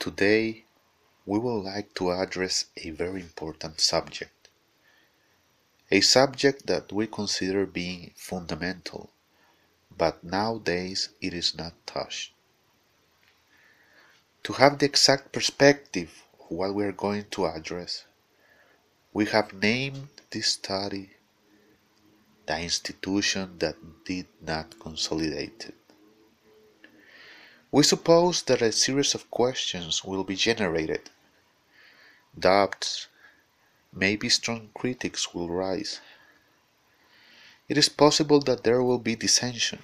Today, we would like to address a very important subject. A subject that we consider being fundamental, but nowadays it is not touched. To have the exact perspective of what we are going to address, we have named this study the institution that did not consolidate it. We suppose that a series of questions will be generated. Doubts, maybe strong critics will rise. It is possible that there will be dissension,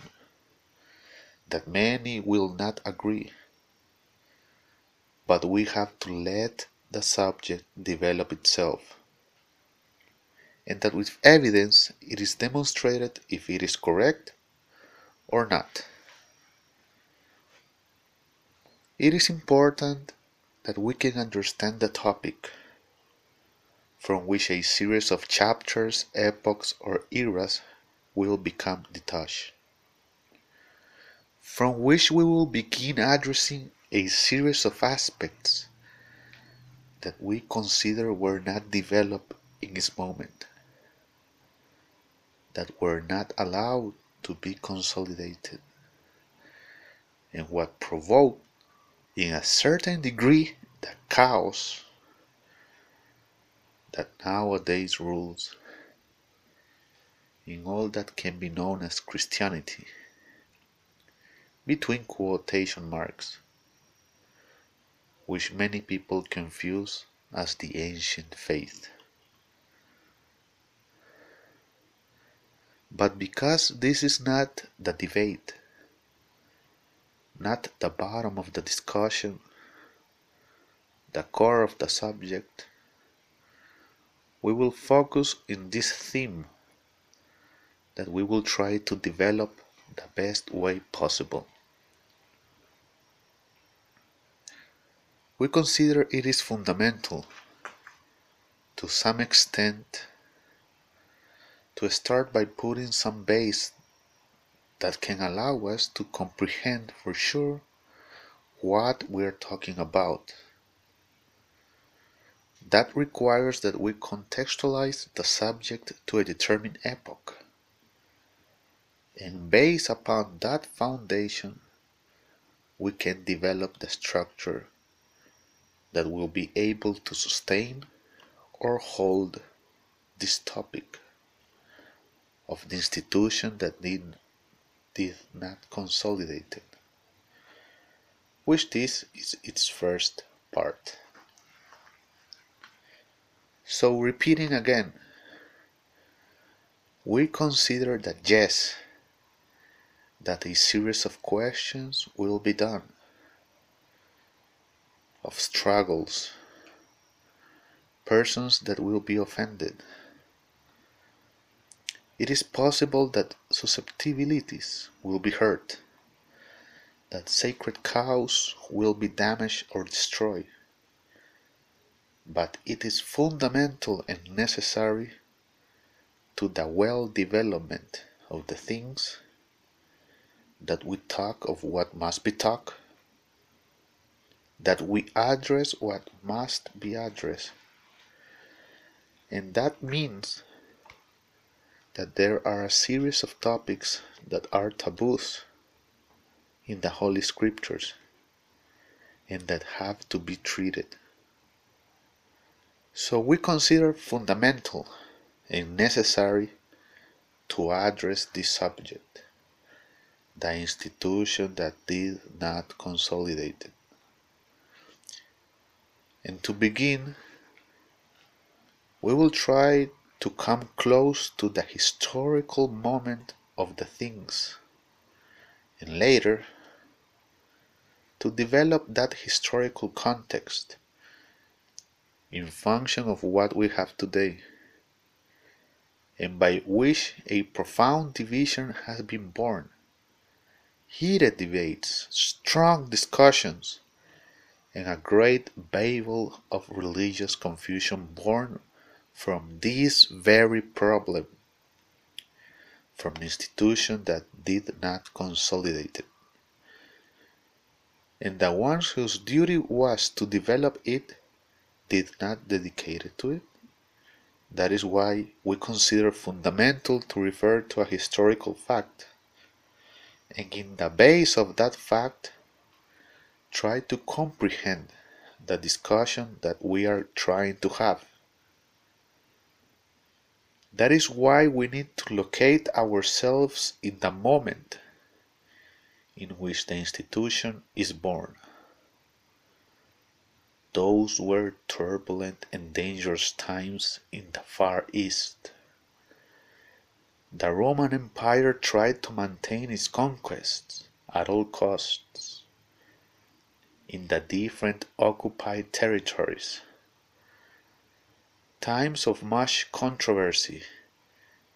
that many will not agree. But we have to let the subject develop itself, and that with evidence it is demonstrated if it is correct or not. It is important that we can understand the topic from which a series of chapters, epochs, or eras will become detached, from which we will begin addressing a series of aspects that we consider were not developed in its moment, that were not allowed to be consolidated, and what provoked in a certain degree the chaos that nowadays rules in all that can be known as Christianity, between quotation marks, which many people confuse as the ancient faith. But because this is not the debate, not the bottom of the discussion, the core of the subject, we will focus in this theme that we will try to develop the best way possible. We consider it is fundamental to some extent to start by putting some base that can allow us to comprehend for sure what we're talking about. That requires that we contextualize the subject to a determined epoch. And based upon that foundation, we can develop the structure that will be able to sustain or hold this topic of the institution that need did not consolidate which this is its first part. So repeating again, we consider that yes, that a series of questions will be done, of struggles, persons that will be offended, it is possible that susceptibilities will be hurt, that sacred cows will be damaged or destroyed, but it is fundamental and necessary to the well development of the things that we talk of what must be talked, that we address what must be addressed. And that means that there are a series of topics that are taboos in the Holy Scriptures and that have to be treated. So we consider fundamental and necessary to address this subject, the institution that did not consolidate it. And to begin, we will try to come close to the historical moment of the things, and later to develop that historical context in function of what we have today, and by which a profound division has been born. Heated debates, strong discussions, and a great babel of religious confusion born from this very problem from an institution that did not consolidate it. and the ones whose duty was to develop it did not dedicate it to it. That is why we consider fundamental to refer to a historical fact, and in the base of that fact, try to comprehend the discussion that we are trying to have. That is why we need to locate ourselves in the moment in which the institution is born. Those were turbulent and dangerous times in the Far East. The Roman Empire tried to maintain its conquests at all costs in the different occupied territories. Times of much controversy,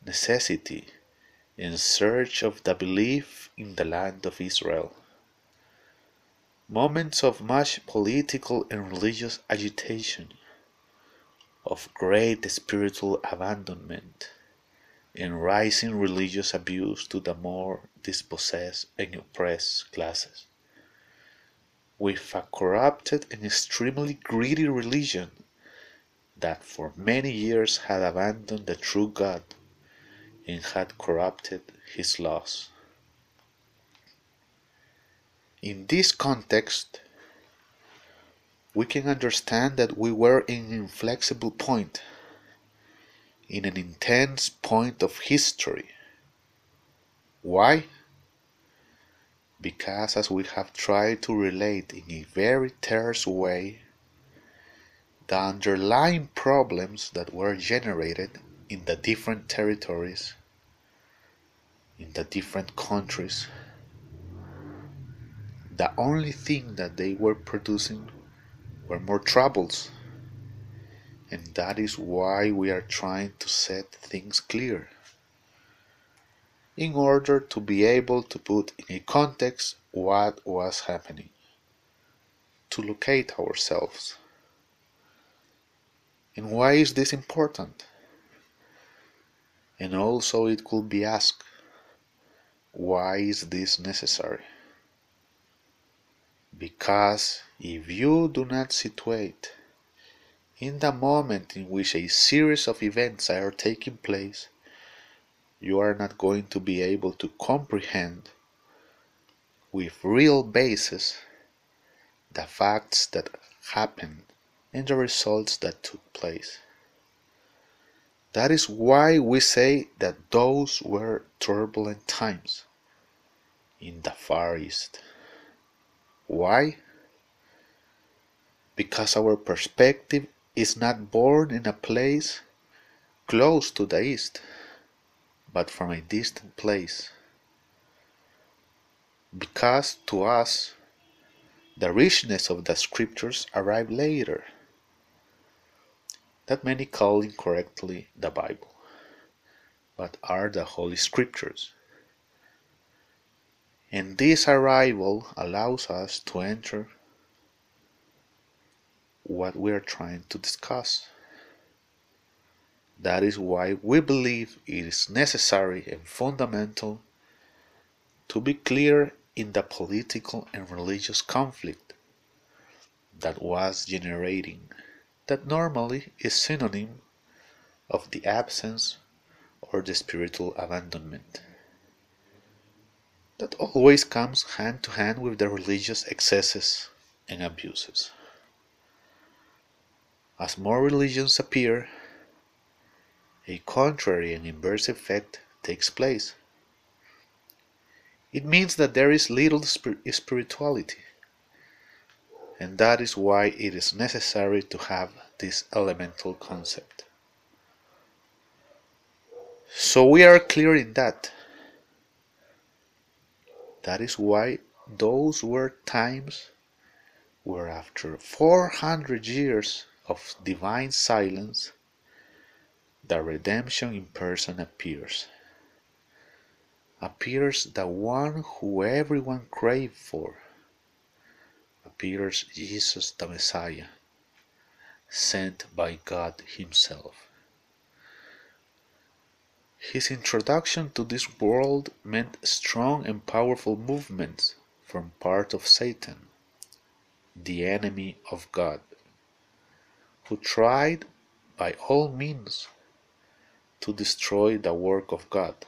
necessity, in search of the belief in the land of Israel. Moments of much political and religious agitation, of great spiritual abandonment, and rising religious abuse to the more dispossessed and oppressed classes. With a corrupted and extremely greedy religion that for many years had abandoned the true God and had corrupted his laws. In this context, we can understand that we were in an inflexible point, in an intense point of history. Why? Because, as we have tried to relate in a very terse way, the underlying problems that were generated in the different territories, in the different countries, the only thing that they were producing were more troubles. And that is why we are trying to set things clear. In order to be able to put in a context what was happening, to locate ourselves. And why is this important? And also, it could be asked why is this necessary? Because if you do not situate in the moment in which a series of events are taking place, you are not going to be able to comprehend with real basis the facts that happened and the results that took place. That is why we say that those were turbulent times in the Far East. Why? Because our perspective is not born in a place close to the east, but from a distant place. Because to us, the richness of the scriptures arrived later, that many call incorrectly the Bible, but are the Holy Scriptures. And this arrival allows us to enter what we are trying to discuss. That is why we believe it is necessary and fundamental to be clear in the political and religious conflict that was generating, that normally is synonym of the absence or the spiritual abandonment that always comes hand to hand with the religious excesses and abuses. As more religions appear, a contrary and inverse effect takes place. It means that there is little spirituality, and that is why it is necessary to have this elemental concept. So we are clear in that that is why those were times where after 400 years of divine silence, the redemption in person appears. Appears the one who everyone craved for. Appears Jesus the Messiah, sent by God Himself. His introduction to this world meant strong and powerful movements from part of Satan, the enemy of God, who tried by all means to destroy the work of God,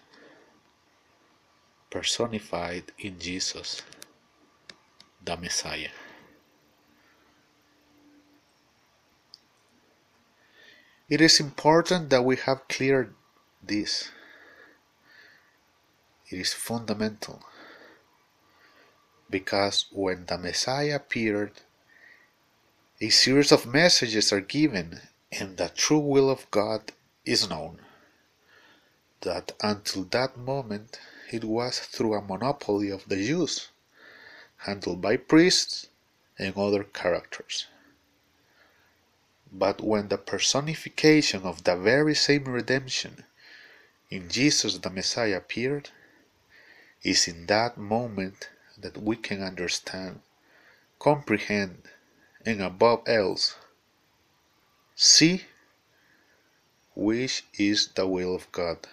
personified in Jesus, the Messiah. It is important that we have cleared this. It is fundamental because when the Messiah appeared, a series of messages are given and the true will of God is known. That until that moment it was through a monopoly of the Jews, handled by priests and other characters. But when the personification of the very same redemption in Jesus the Messiah appeared, is in that moment that we can understand, comprehend, and above else, see which is the will of God.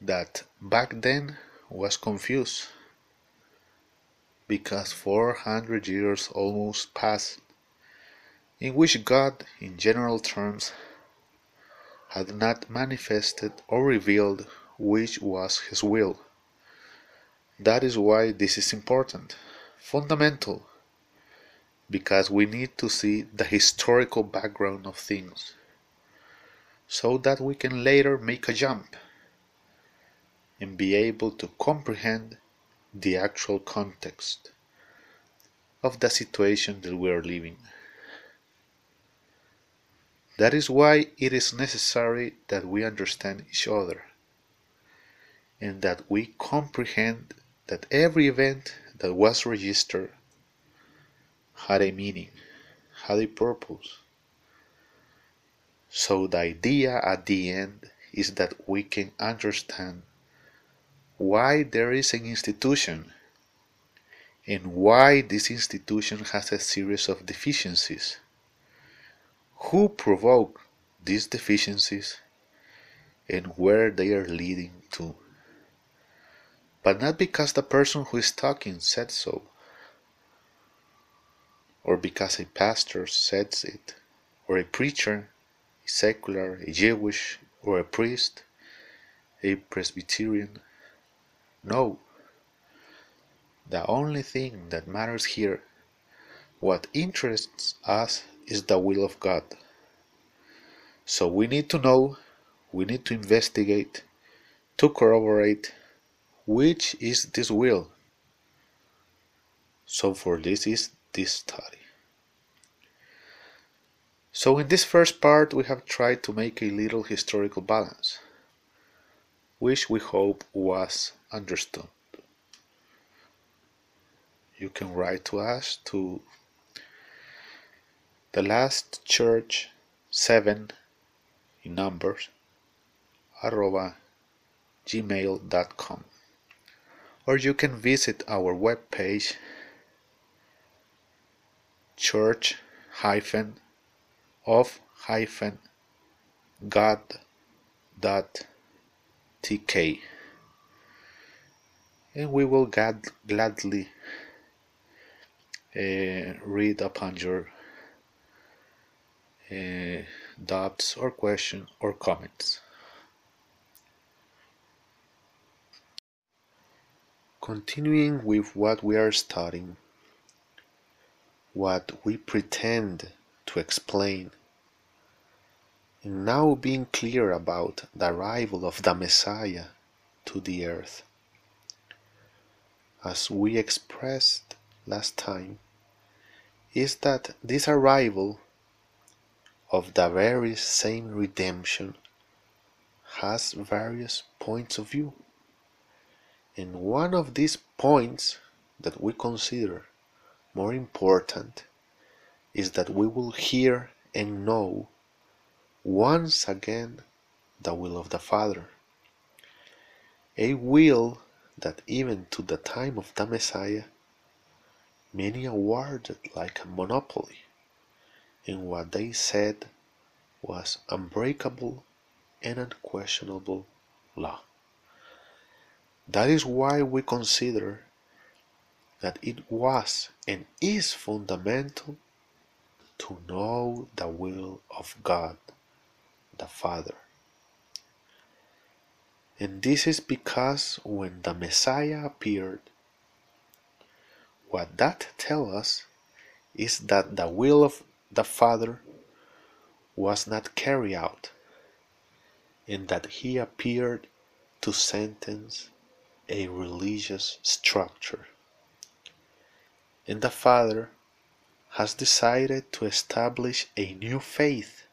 That back then was confused because 400 years almost passed in which God, in general terms, had not manifested or revealed which was His will. That is why this is important, fundamental, because we need to see the historical background of things so that we can later make a jump and be able to comprehend the actual context of the situation that we are living. That is why it is necessary that we understand each other and that we comprehend that every event that was registered had a meaning, had a purpose. So the idea at the end is that we can understand why there is an institution and why this institution has a series of deficiencies who provoke these deficiencies and where they are leading to. But not because the person who is talking said so, or because a pastor says it, or a preacher, a secular, a Jewish, or a priest, a Presbyterian. No. The only thing that matters here, what interests us is the will of God. So we need to know, we need to investigate, to corroborate which is this will. So for this is this study. So in this first part we have tried to make a little historical balance, which we hope was understood. You can write to us to the last church 7 in numbers arroba gmail.com or you can visit our webpage church hyphen of hyphen god dot tk and we will gad- gladly uh, read upon your uh, doubts or questions or comments. Continuing with what we are studying, what we pretend to explain, and now being clear about the arrival of the Messiah to the earth. As we expressed last time, is that this arrival of the very same redemption has various points of view. And one of these points that we consider more important is that we will hear and know once again the will of the Father. A will that even to the time of the Messiah many awarded like a monopoly in what they said was unbreakable and unquestionable law. That is why we consider that it was and is fundamental to know the will of God the Father. And this is because when the Messiah appeared, what that tells us is that the will of the Father was not carried out, and that he appeared to sentence a religious structure. And the Father has decided to establish a new faith,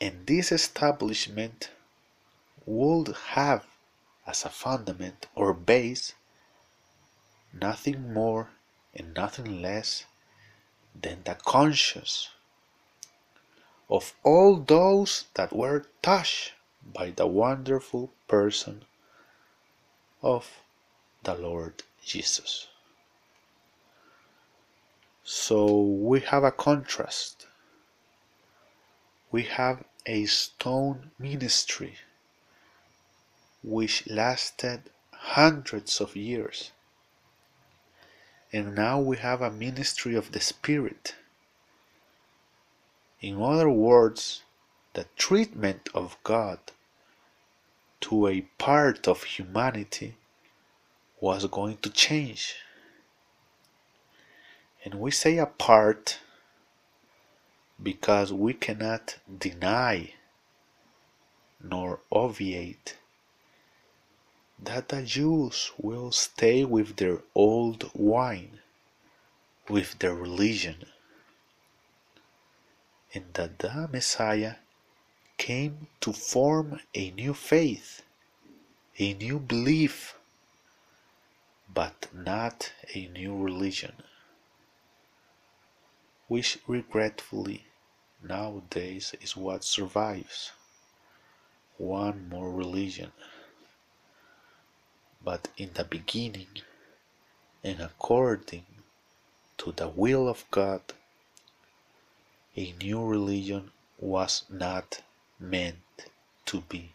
and this establishment would have as a fundament or base nothing more and nothing less than the conscience of all those that were touched by the wonderful person of the Lord Jesus. So we have a contrast. We have a stone ministry which lasted hundreds of years. And now we have a ministry of the Spirit. In other words, the treatment of God to a part of humanity was going to change. And we say a part because we cannot deny nor obviate that the Jews will stay with their old wine, with their religion, and that the Messiah came to form a new faith, a new belief, but not a new religion, which regretfully nowadays is what survives. One more religion but in the beginning and according to the will of God, a new religion was not meant to be.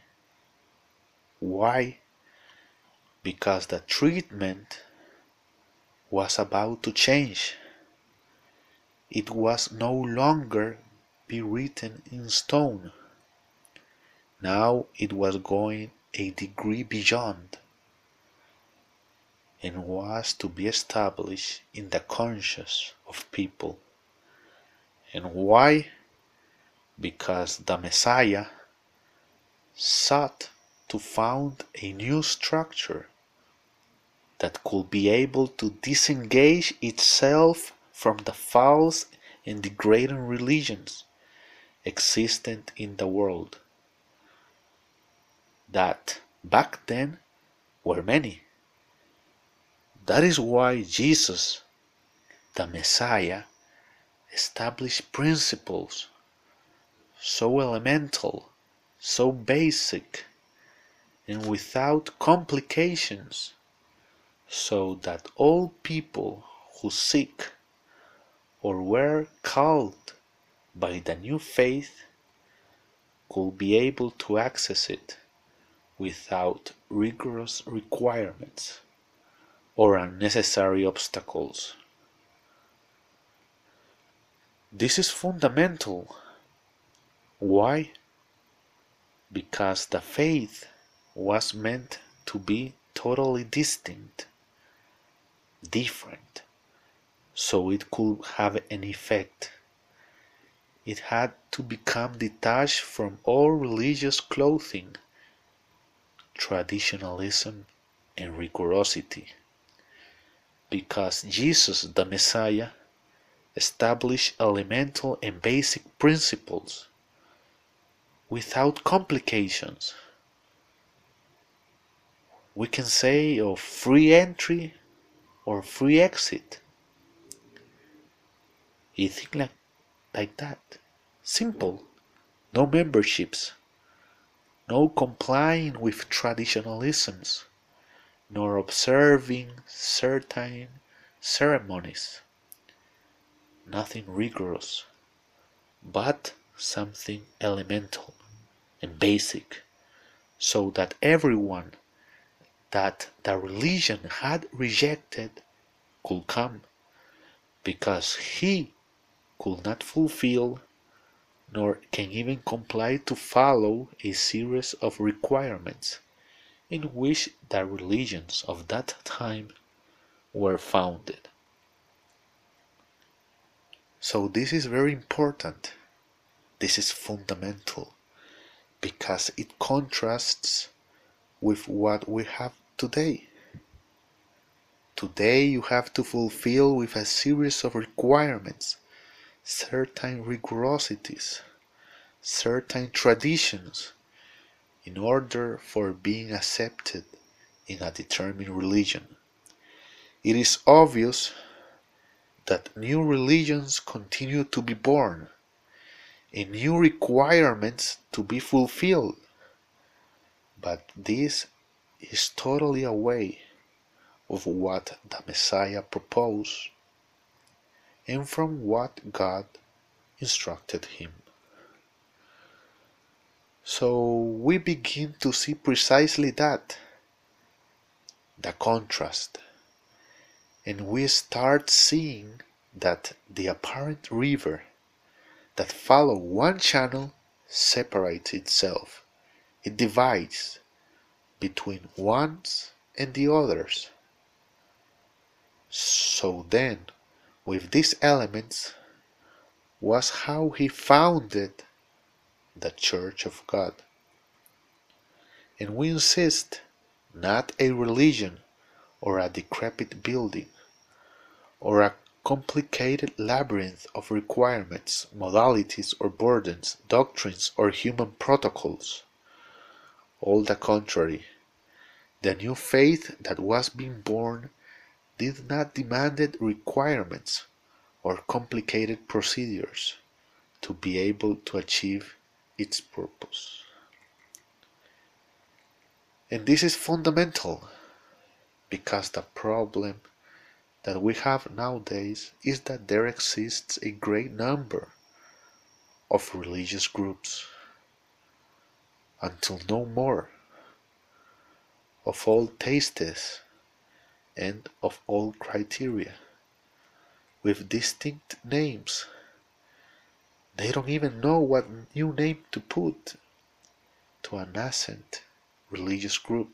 Why? Because the treatment was about to change. It was no longer be written in stone. Now it was going a degree beyond and was to be established in the conscience of people. And why? Because the Messiah sought to found a new structure that could be able to disengage itself from the false and degrading religions existent in the world that back then were many that is why Jesus, the Messiah, established principles so elemental, so basic, and without complications, so that all people who seek or were called by the new faith could be able to access it without rigorous requirements or unnecessary obstacles. This is fundamental. Why? Because the faith was meant to be totally distinct, different, so it could have an effect. It had to become detached from all religious clothing, traditionalism, and rigorosity because Jesus, the Messiah, established elemental and basic principles without complications. We can say of free entry or free exit. You think like, like that. Simple. No memberships. No complying with traditionalisms nor observing certain ceremonies. Nothing rigorous, but something elemental and basic, so that everyone, that the religion had rejected could come because he could not fulfill nor can even comply to follow a series of requirements in which the religions of that time were founded. So, this is very important. This is fundamental because it contrasts with what we have today. Today, you have to fulfill with a series of requirements certain rigorosities, certain traditions in order for being accepted in a determined religion. It is obvious that new religions continue to be born and new requirements to be fulfilled, but this is totally away of what the Messiah proposed and from what God instructed him. So we begin to see precisely that the contrast, and we start seeing that the apparent river that follow one channel separates itself. It divides between ones and the others. So then, with these elements, was how he founded the Church of God. And we insist not a religion or a decrepit building or a complicated labyrinth of requirements, modalities or burdens, doctrines or human protocols. All the contrary, the new faith that was being born did not demand requirements or complicated procedures to be able to achieve its purpose. And this is fundamental because the problem that we have nowadays is that there exists a great number of religious groups until no more of all tastes and of all criteria with distinct names they don't even know what new name to put to a nascent religious group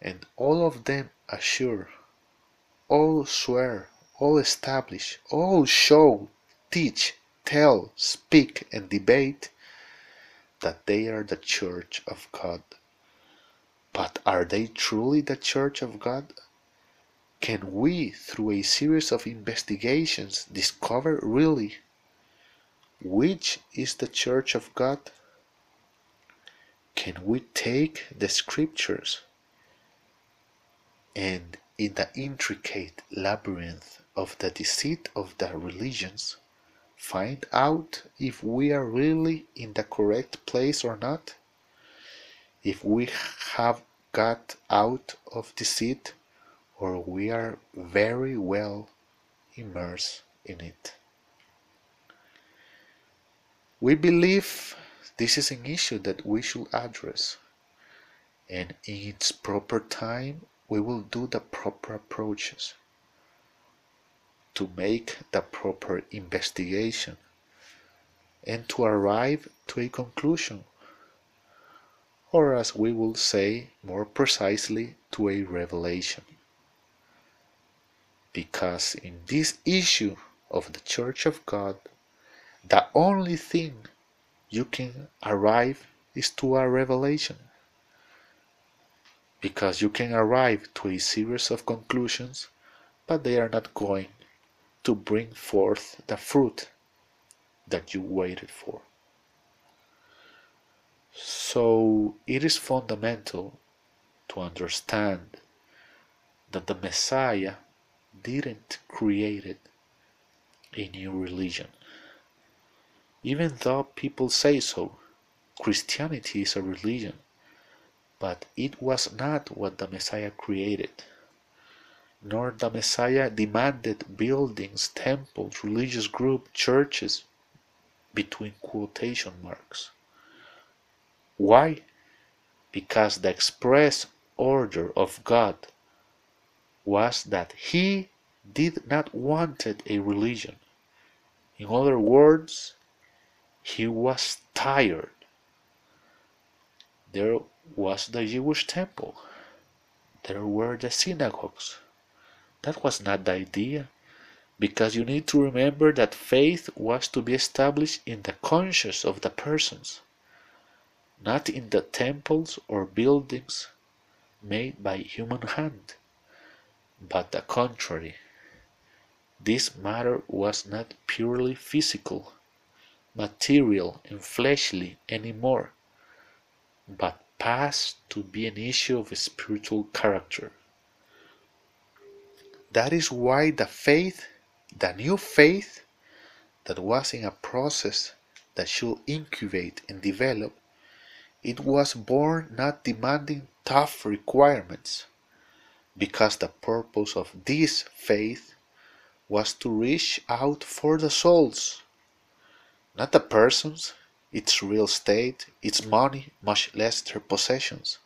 and all of them assure all swear, all establish, all show, teach, tell, speak, and debate that they are the Church of God. But are they truly the Church of God? Can we, through a series of investigations, discover really which is the Church of God? Can we take the scriptures and in the intricate labyrinth of the deceit of the religions, find out if we are really in the correct place or not, if we have got out of deceit or we are very well immersed in it. We believe this is an issue that we should address, and in its proper time we will do the proper approaches to make the proper investigation and to arrive to a conclusion, or as we will say more precisely, to a revelation. Because in this issue of the Church of God, the only thing you can arrive is to a revelation because you can arrive to a series of conclusions, but they are not going to bring forth the fruit that you waited for. So it is fundamental to understand that the Messiah didn't create a new religion. Even though people say so, Christianity is a religion but it was not what the Messiah created, nor the Messiah demanded buildings, temples, religious groups, churches, between quotation marks. Why? Because the express order of God was that he did not wanted a religion. In other words, he was tired. There was the Jewish temple. There were the synagogues. That was not the idea, because you need to remember that faith was to be established in the conscience of the persons, not in the temples or buildings made by human hand, but the contrary. This matter was not purely physical, material, and fleshly any more, but passed to be an issue of a spiritual character. That is why the faith, the new faith that was in a process that should incubate and develop, it was born not demanding tough requirements, because the purpose of this faith was to reach out for the souls, not the persons, its real estate, its money, much less their possessions.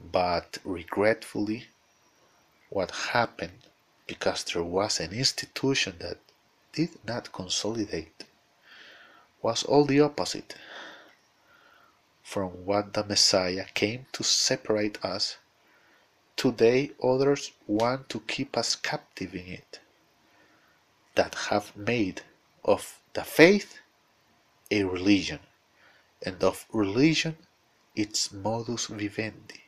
But regretfully, what happened because there was an institution that did not consolidate was all the opposite from what the Messiah came to separate us. Today, others want to keep us captive in it, that have made of the faith a religion, and of religion its modus vivendi,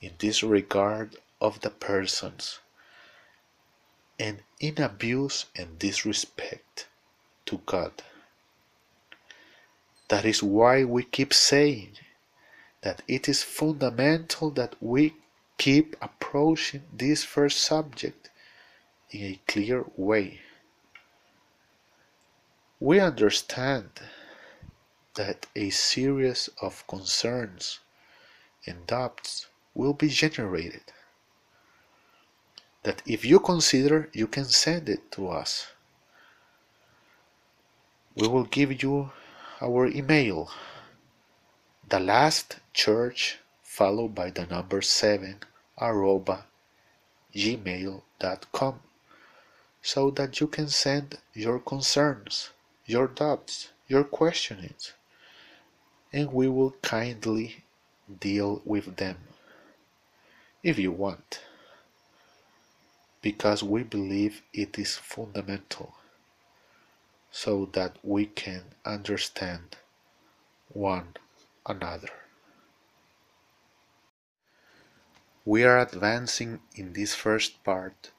in disregard of the persons, and in abuse and disrespect to God. That is why we keep saying that it is fundamental that we keep approaching this first subject in a clear way. We understand that a series of concerns and doubts will be generated. That if you consider, you can send it to us. We will give you our email, the last church followed by the number 7 arroba gmail.com so that you can send your concerns, your doubts, your questionings, and we will kindly deal with them if you want, because we believe it is fundamental so that we can understand one another. We are advancing in this first part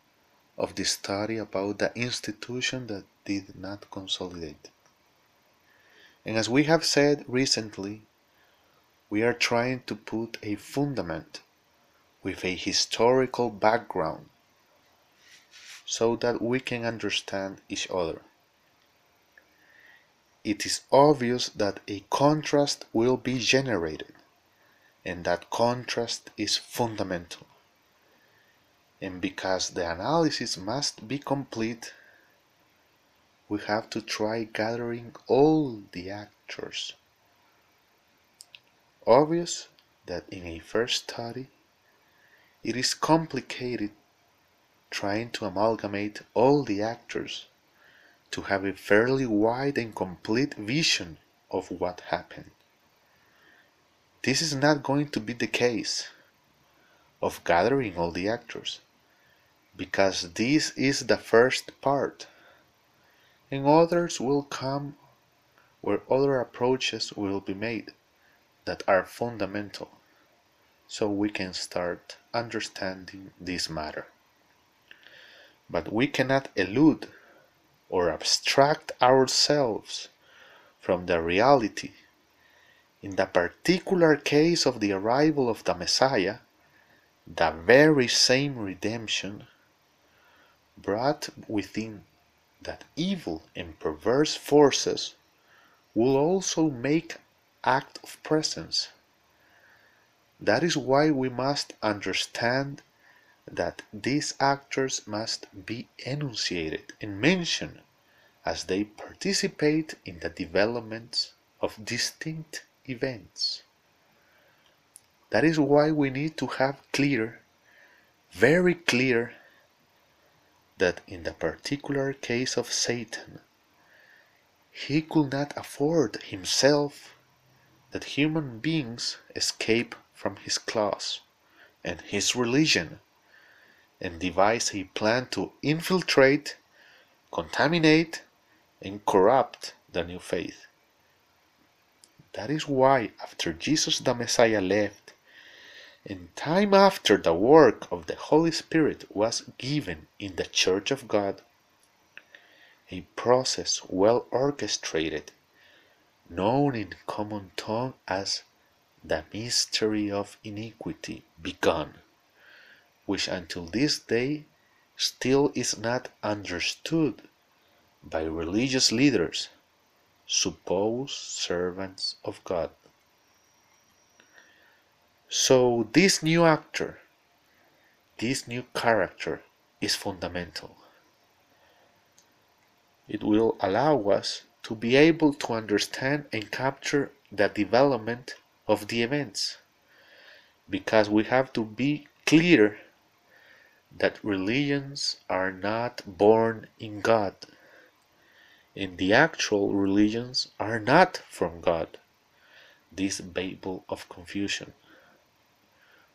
of the study about the institution that did not consolidate. And as we have said recently, we are trying to put a fundament with a historical background so that we can understand each other. It is obvious that a contrast will be generated, and that contrast is fundamental. And because the analysis must be complete, we have to try gathering all the actors. Obvious that in a first study it is complicated trying to amalgamate all the actors to have a fairly wide and complete vision of what happened. This is not going to be the case of gathering all the actors because this is the first part and others will come where other approaches will be made that are fundamental so we can start understanding this matter. But we cannot elude or abstract ourselves from the reality. In the particular case of the arrival of the Messiah, the very same redemption brought within that evil and perverse forces will also make act of presence that is why we must understand that these actors must be enunciated and mentioned as they participate in the development of distinct events. That is why we need to have clear, very clear, that in the particular case of Satan, he could not afford himself that human beings escape from his claws and his religion and devise a plan to infiltrate, contaminate, and corrupt the new faith. That is why, after Jesus the Messiah left, and time after the work of the Holy Spirit was given in the Church of God, a process well orchestrated, known in common tongue as the mystery of iniquity, begun, which until this day still is not understood by religious leaders, supposed servants of God. So, this new actor, this new character is fundamental. It will allow us to be able to understand and capture the development of the events because we have to be clear that religions are not born in God and the actual religions are not from God. This Babel of confusion.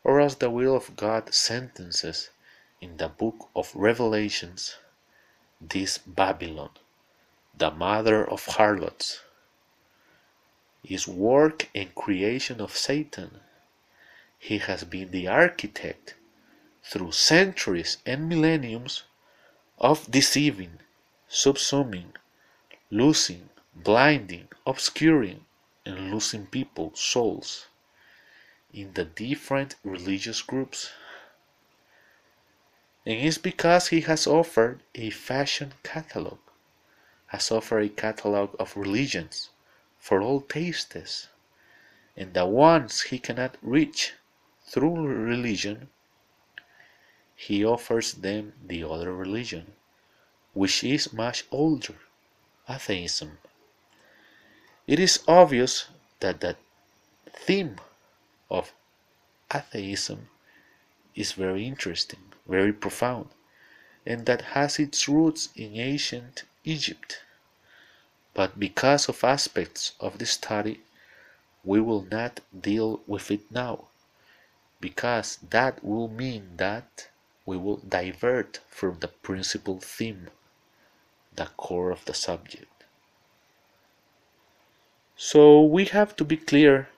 Or as the will of God sentences in the book of Revelations, this Babylon, the mother of harlots, is work and creation of Satan. He has been the architect through centuries and millenniums of deceiving, subsuming, losing, blinding, obscuring, and losing people's souls in the different religious groups. And it's because he has offered a fashion catalog, has offered a catalog of religions for all tastes, and the ones he cannot reach through religion, he offers them the other religion, which is much older atheism. It is obvious that the theme of atheism is very interesting, very profound, and that has its roots in ancient Egypt. But because of aspects of the study, we will not deal with it now, because that will mean that we will divert from the principal theme the core of the subject. So we have to be clear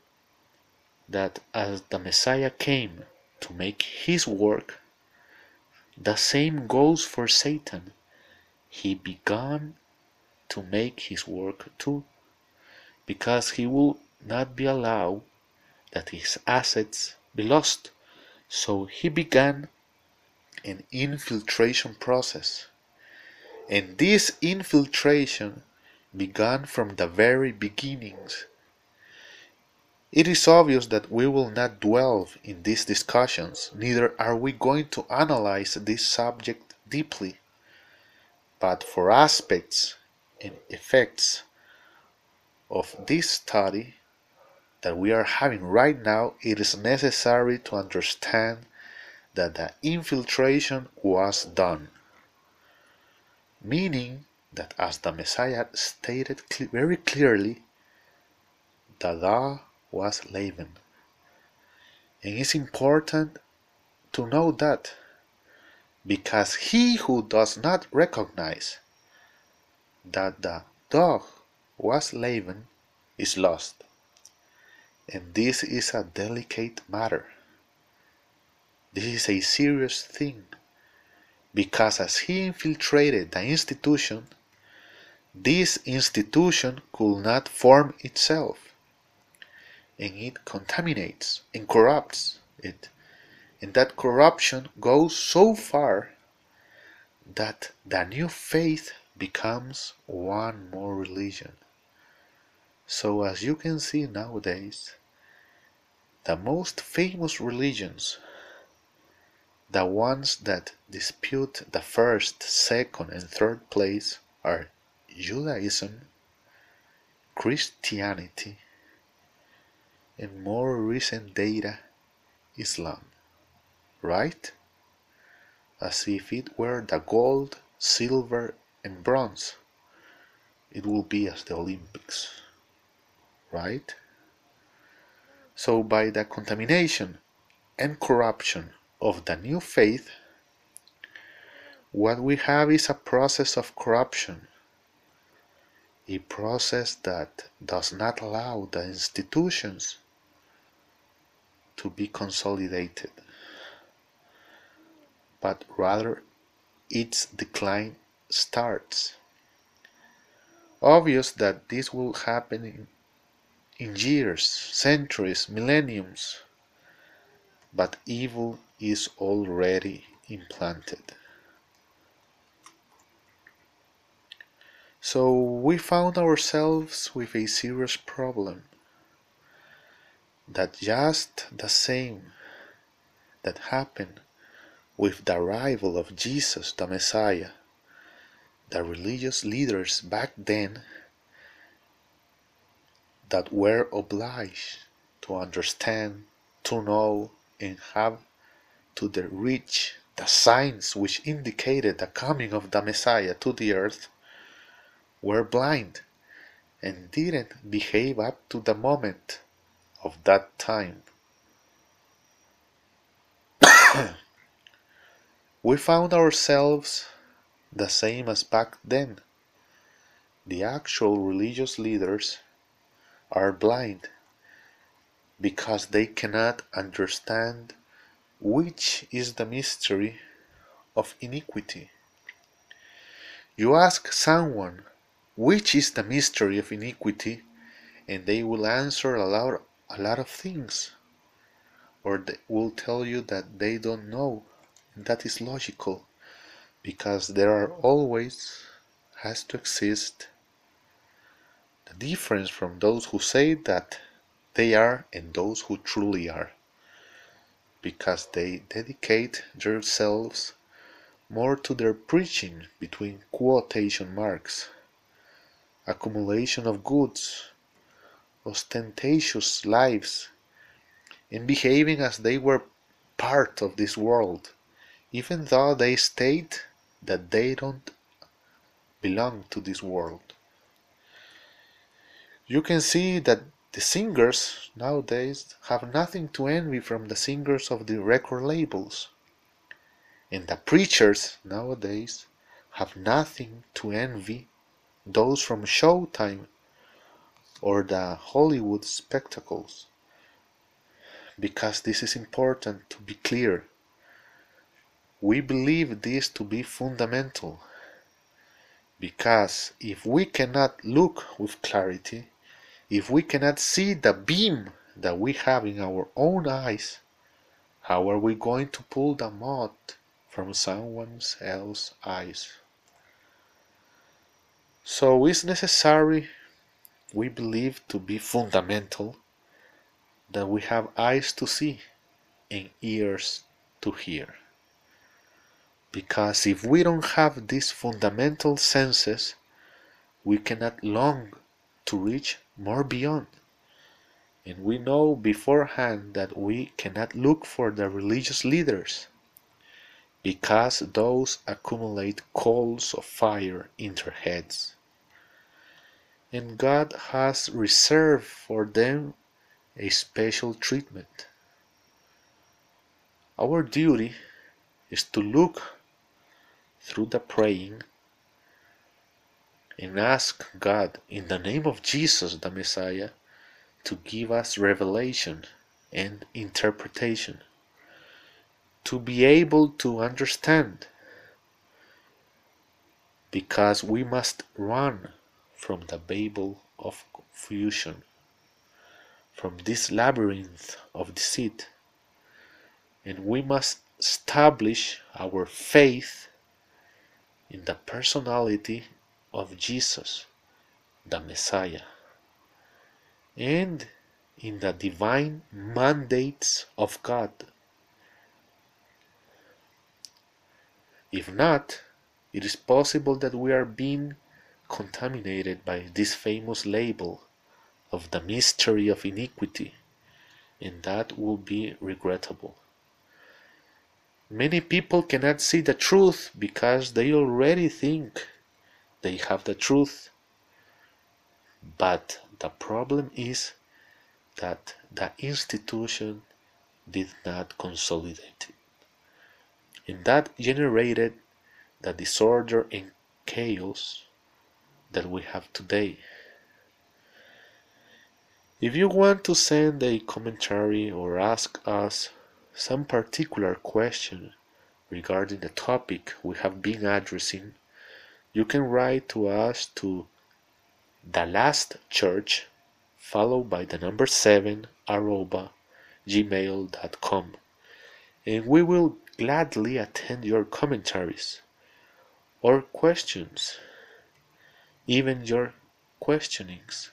that as the Messiah came to make his work, the same goes for Satan. He began to make his work too, because he will not be allowed that his assets be lost. So he began an infiltration process and this infiltration began from the very beginnings. It is obvious that we will not dwell in these discussions, neither are we going to analyze this subject deeply. But for aspects and effects of this study that we are having right now, it is necessary to understand that the infiltration was done meaning that as the Messiah stated very clearly, the was Laban. And it's important to know that because he who does not recognize that the dog was Laban is lost. And this is a delicate matter. This is a serious thing because as he infiltrated the institution, this institution could not form itself, and it contaminates and corrupts it, and that corruption goes so far that the new faith becomes one more religion. So, as you can see nowadays, the most famous religions the ones that dispute the first, second, and third place are Judaism, Christianity, and more recent data, Islam, right? As if it were the gold, silver, and bronze. It will be as the Olympics, right? So, by the contamination and corruption of the new faith, what we have is a process of corruption, a process that does not allow the institutions to be consolidated, but rather its decline starts. Obvious that this will happen in, in years, centuries, millenniums, but evil is already implanted. So we found ourselves with a serious problem that just the same that happened with the arrival of Jesus the Messiah, the religious leaders back then that were obliged to understand, to know, and have to the reach the signs which indicated the coming of the Messiah to the earth were blind and didn't behave up to the moment of that time. we found ourselves the same as back then. The actual religious leaders are blind because they cannot understand which is the mystery of iniquity. You ask someone which is the mystery of iniquity, and they will answer a lot, a lot of things, or they will tell you that they don't know. That is logical, because there are always has to exist the difference from those who say that they are and those who truly are, because they dedicate themselves more to their preaching between quotation marks accumulation of goods, ostentatious lives, and behaving as they were part of this world, even though they state that they don't belong to this world. You can see that the singers nowadays have nothing to envy from the singers of the record labels. And the preachers nowadays have nothing to envy those from Showtime or the Hollywood spectacles. Because this is important to be clear. We believe this to be fundamental. Because if we cannot look with clarity, if we cannot see the beam that we have in our own eyes, how are we going to pull the mud from someone else's eyes? So it's necessary, we believe to be fundamental, that we have eyes to see and ears to hear. Because if we don't have these fundamental senses, we cannot long to reach more beyond. And we know beforehand that we cannot look for the religious leaders because those accumulate coals of fire in their heads and God has reserved for them a special treatment. Our duty is to look through the praying and ask God in the name of Jesus the Messiah to give us revelation and interpretation, to be able to understand, because we must run from the Babel of confusion, from this labyrinth of deceit, and we must establish our faith in the personality of Jesus, the Messiah, and in the divine mandates of God. If not, it is possible that we are being contaminated by this famous label of the mystery of iniquity, and that will be regrettable. Many people cannot see the truth because they already think they have the truth. But the problem is that the institution did not consolidate it. And that generated the disorder and chaos that we have today. If you want to send a commentary or ask us some particular question regarding the topic we have been addressing, you can write to us to the last church followed by the number 7 arroba gmail.com and we will gladly attend your commentaries or questions even your questionings.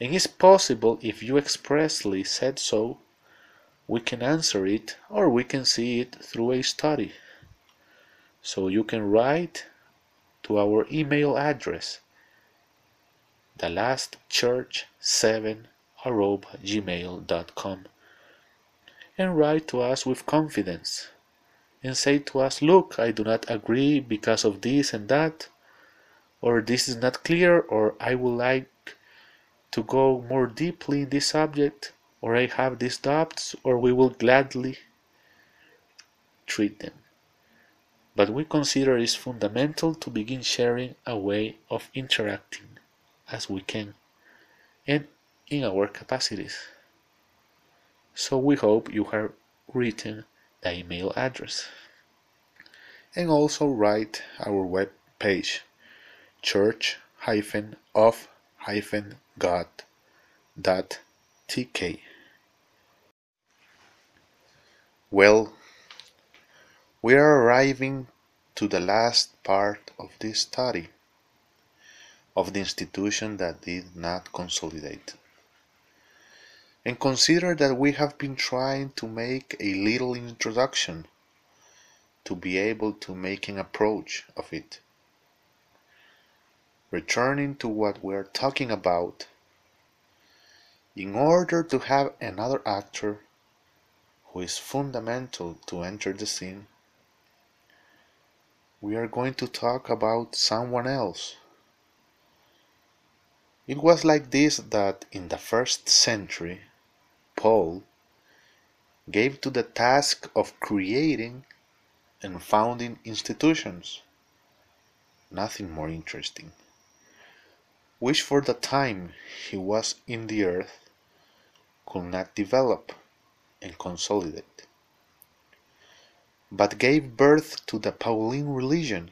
And it's possible if you expressly said so we can answer it or we can see it through a study. So you can write to our email address the last church 7 gmail.com and write to us with confidence and say to us look i do not agree because of this and that or this is not clear or i would like to go more deeply in this subject or i have these doubts or we will gladly treat them but we consider it fundamental to begin sharing a way of interacting as we can and in our capacities. So we hope you have written the email address. And also write our web page church-of-god.tk. Well, we are arriving to the last part of this study of the institution that did not consolidate. And consider that we have been trying to make a little introduction to be able to make an approach of it. Returning to what we are talking about, in order to have another actor who is fundamental to enter the scene, we are going to talk about someone else. It was like this that in the first century Paul gave to the task of creating and founding institutions. Nothing more interesting, which for the time he was in the earth could not develop and consolidate, but gave birth to the Pauline religion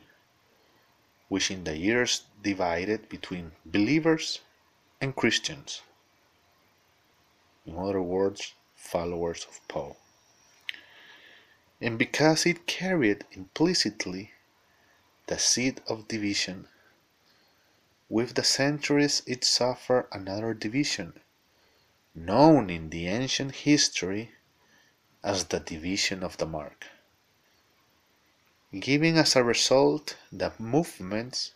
which in the years divided between believers and Christians. In other words, followers of Paul. And because it carried implicitly the seed of division, with the centuries it suffered another division, known in the ancient history as the division of the mark giving as a result the movements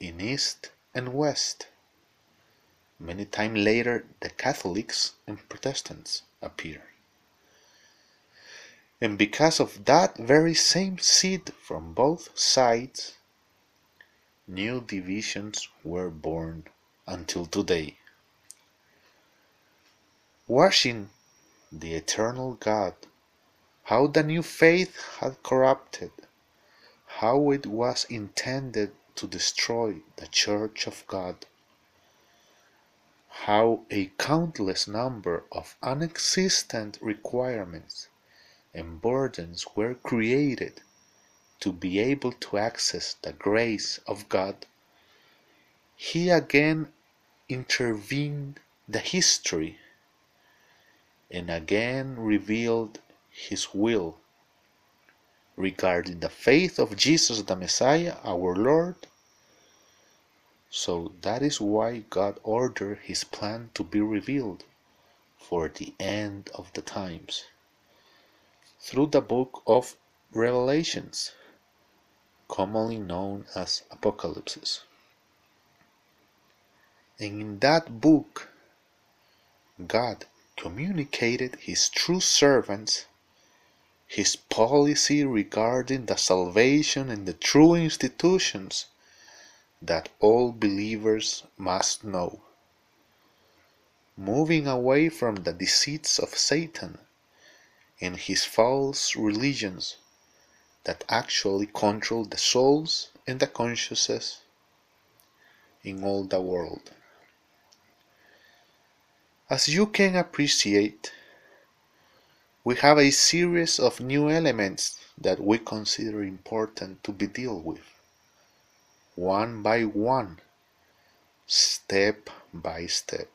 in East and West. Many time later, the Catholics and Protestants appear. And because of that very same seed from both sides, new divisions were born until today. Watching the eternal God, how the new faith had corrupted how it was intended to destroy the Church of God, how a countless number of unexistent requirements and burdens were created to be able to access the grace of God, he again intervened the history and again revealed his will regarding the faith of Jesus the Messiah, our Lord. So that is why God ordered his plan to be revealed for the end of the times through the book of Revelations, commonly known as Apocalypse. And in that book, God communicated his true servants his policy regarding the salvation and the true institutions that all believers must know. Moving away from the deceits of Satan and his false religions that actually control the souls and the consciences in all the world. As you can appreciate, we have a series of new elements that we consider important to be dealt with, one by one, step by step.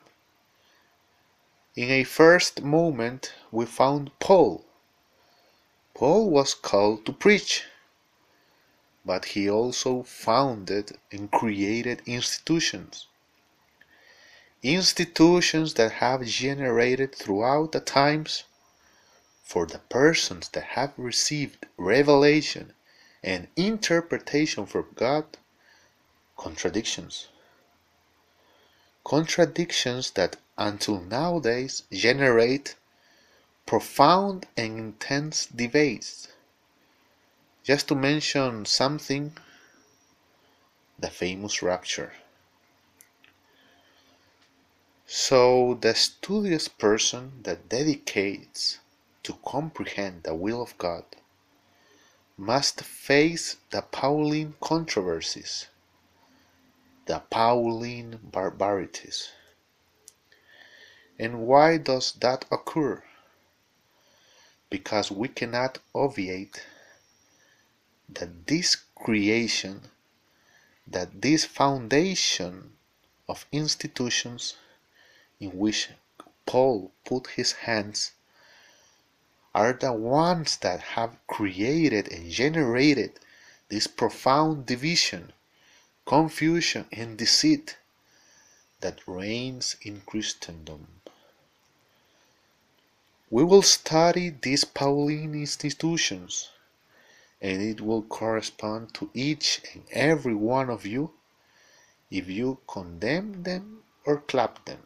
In a first moment, we found Paul. Paul was called to preach, but he also founded and created institutions. Institutions that have generated throughout the times for the persons that have received revelation and interpretation from God contradictions. Contradictions that until nowadays generate profound and intense debates. Just to mention something, the famous rapture. So, the studious person that dedicates to comprehend the will of God must face the Pauline controversies, the Pauline barbarities. And why does that occur? Because we cannot obviate that this creation, that this foundation of institutions in which Paul put his hands are the ones that have created and generated this profound division, confusion, and deceit that reigns in Christendom. We will study these Pauline institutions, and it will correspond to each and every one of you if you condemn them or clap them.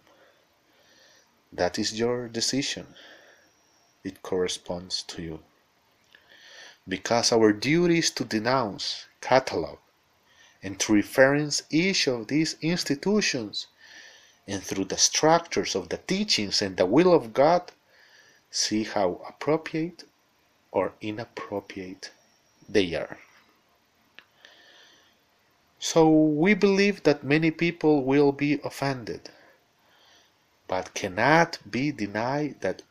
That is your decision it corresponds to you. Because our duty is to denounce, catalog, and to reference each of these institutions, and through the structures of the teachings and the will of God, see how appropriate or inappropriate they are. So we believe that many people will be offended, but cannot be denied that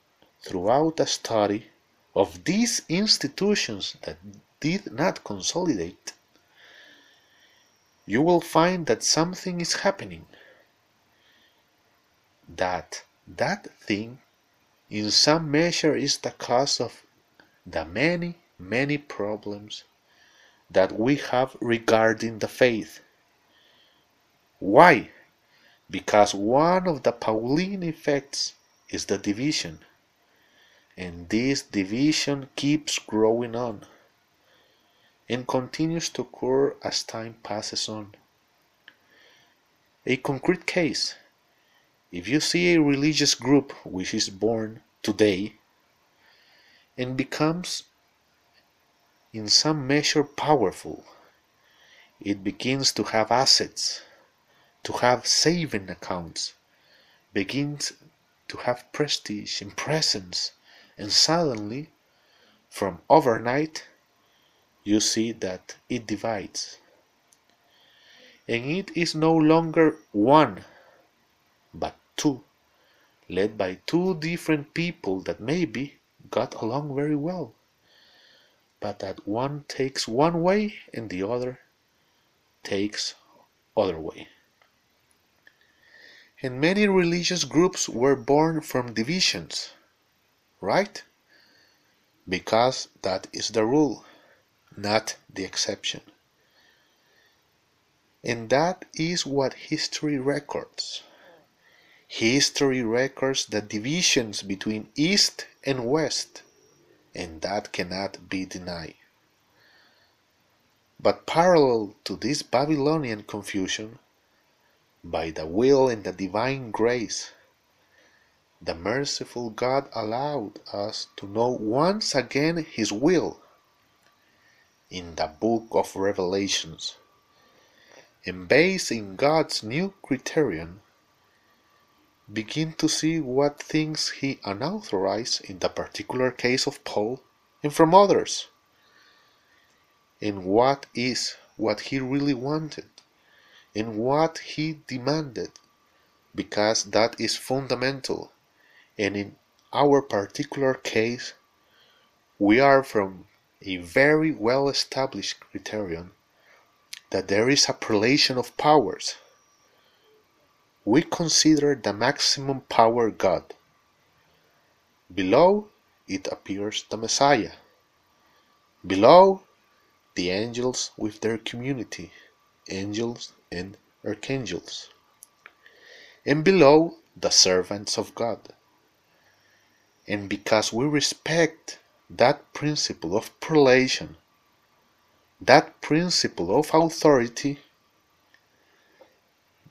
throughout the study of these institutions that did not consolidate, you will find that something is happening. That that thing in some measure is the cause of the many, many problems that we have regarding the faith. Why? Because one of the Pauline effects is the division and this division keeps growing on and continues to occur as time passes on. A concrete case if you see a religious group which is born today and becomes in some measure powerful, it begins to have assets, to have saving accounts, begins to have prestige and presence and suddenly, from overnight, you see that it divides. And it is no longer one, but two, led by two different people that maybe got along very well, but that one takes one way and the other takes other way. And many religious groups were born from divisions right? Because that is the rule, not the exception. And that is what history records. History records the divisions between East and West, and that cannot be denied. But parallel to this Babylonian confusion, by the will and the divine grace, the merciful God allowed us to know once again His will in the book of Revelations. And based in God's new criterion, begin to see what things He unauthorized in the particular case of Paul and from others, and what is what He really wanted, and what He demanded, because that is fundamental. And in our particular case, we are from a very well established criterion that there is a prelation of powers. We consider the maximum power God. Below it appears the Messiah. Below, the angels with their community, angels and archangels. And below, the servants of God. And because we respect that principle of prelation, that principle of authority,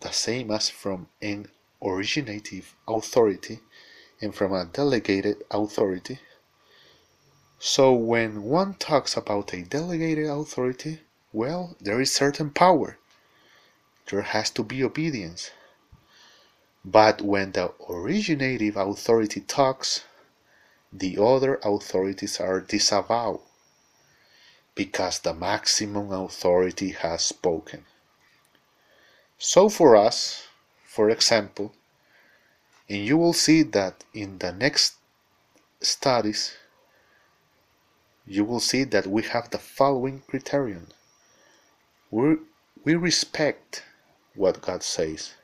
the same as from an originative authority and from a delegated authority. So when one talks about a delegated authority, well, there is certain power. There has to be obedience. But when the originative authority talks, the other authorities are disavowed because the maximum authority has spoken. So for us, for example, and you will see that in the next studies, you will see that we have the following criterion. We, we respect what God says.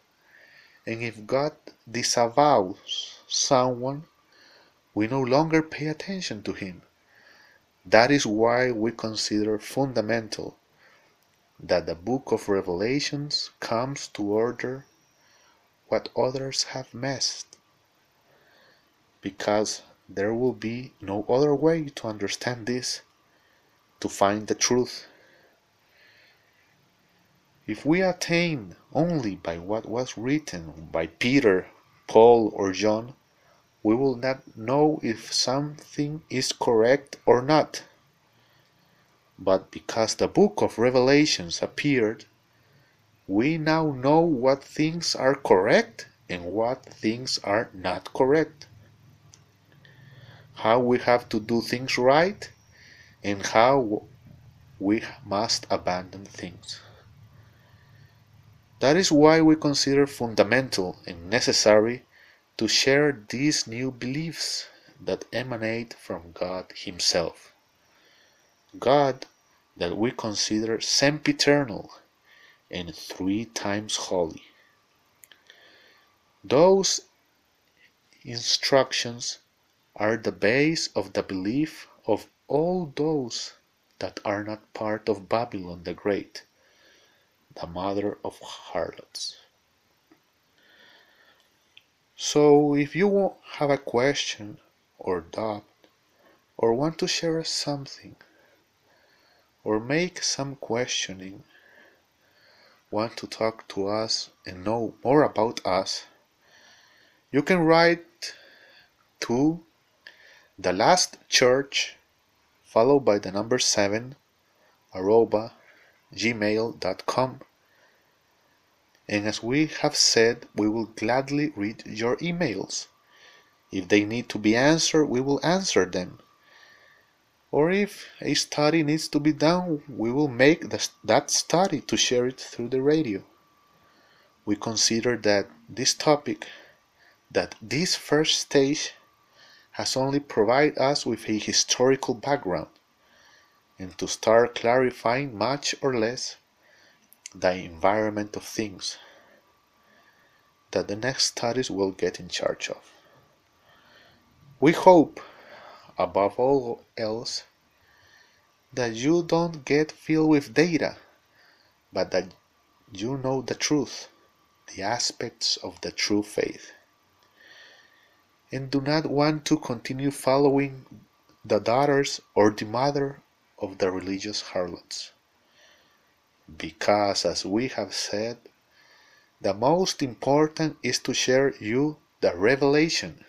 And if God disavows someone, we no longer pay attention to him. That is why we consider fundamental that the book of Revelations comes to order what others have missed, because there will be no other way to understand this, to find the truth. If we attain only by what was written by Peter, Paul, or John, we will not know if something is correct or not. But because the book of Revelations appeared, we now know what things are correct and what things are not correct. How we have to do things right and how we must abandon things. That is why we consider fundamental and necessary to share these new beliefs that emanate from God Himself. God that we consider sempiternal and three times holy. Those instructions are the base of the belief of all those that are not part of Babylon the Great, the mother of harlots. So if you have a question or doubt or want to share something or make some questioning, want to talk to us and know more about us, you can write to the last church followed by the number 7 arroba gmail.com and as we have said, we will gladly read your emails. If they need to be answered, we will answer them. Or if a study needs to be done, we will make the, that study to share it through the radio. We consider that this topic, that this first stage, has only provided us with a historical background and to start clarifying much or less the environment of things that the next studies will get in charge of. We hope, above all else, that you don't get filled with data, but that you know the truth, the aspects of the true faith, and do not want to continue following the daughters or the mother of the religious harlots. Because as we have said, the most important is to share you the revelation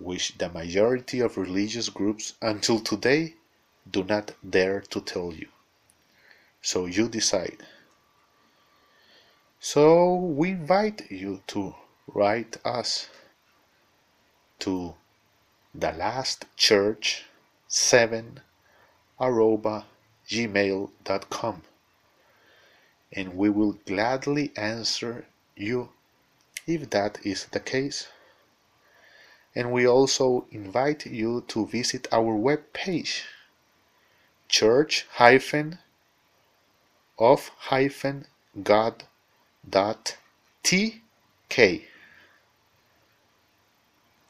which the majority of religious groups until today do not dare to tell you. So you decide. So we invite you to write us to the last church 7 arroba gmail.com and we will gladly answer you if that is the case. And we also invite you to visit our web page church of god.tk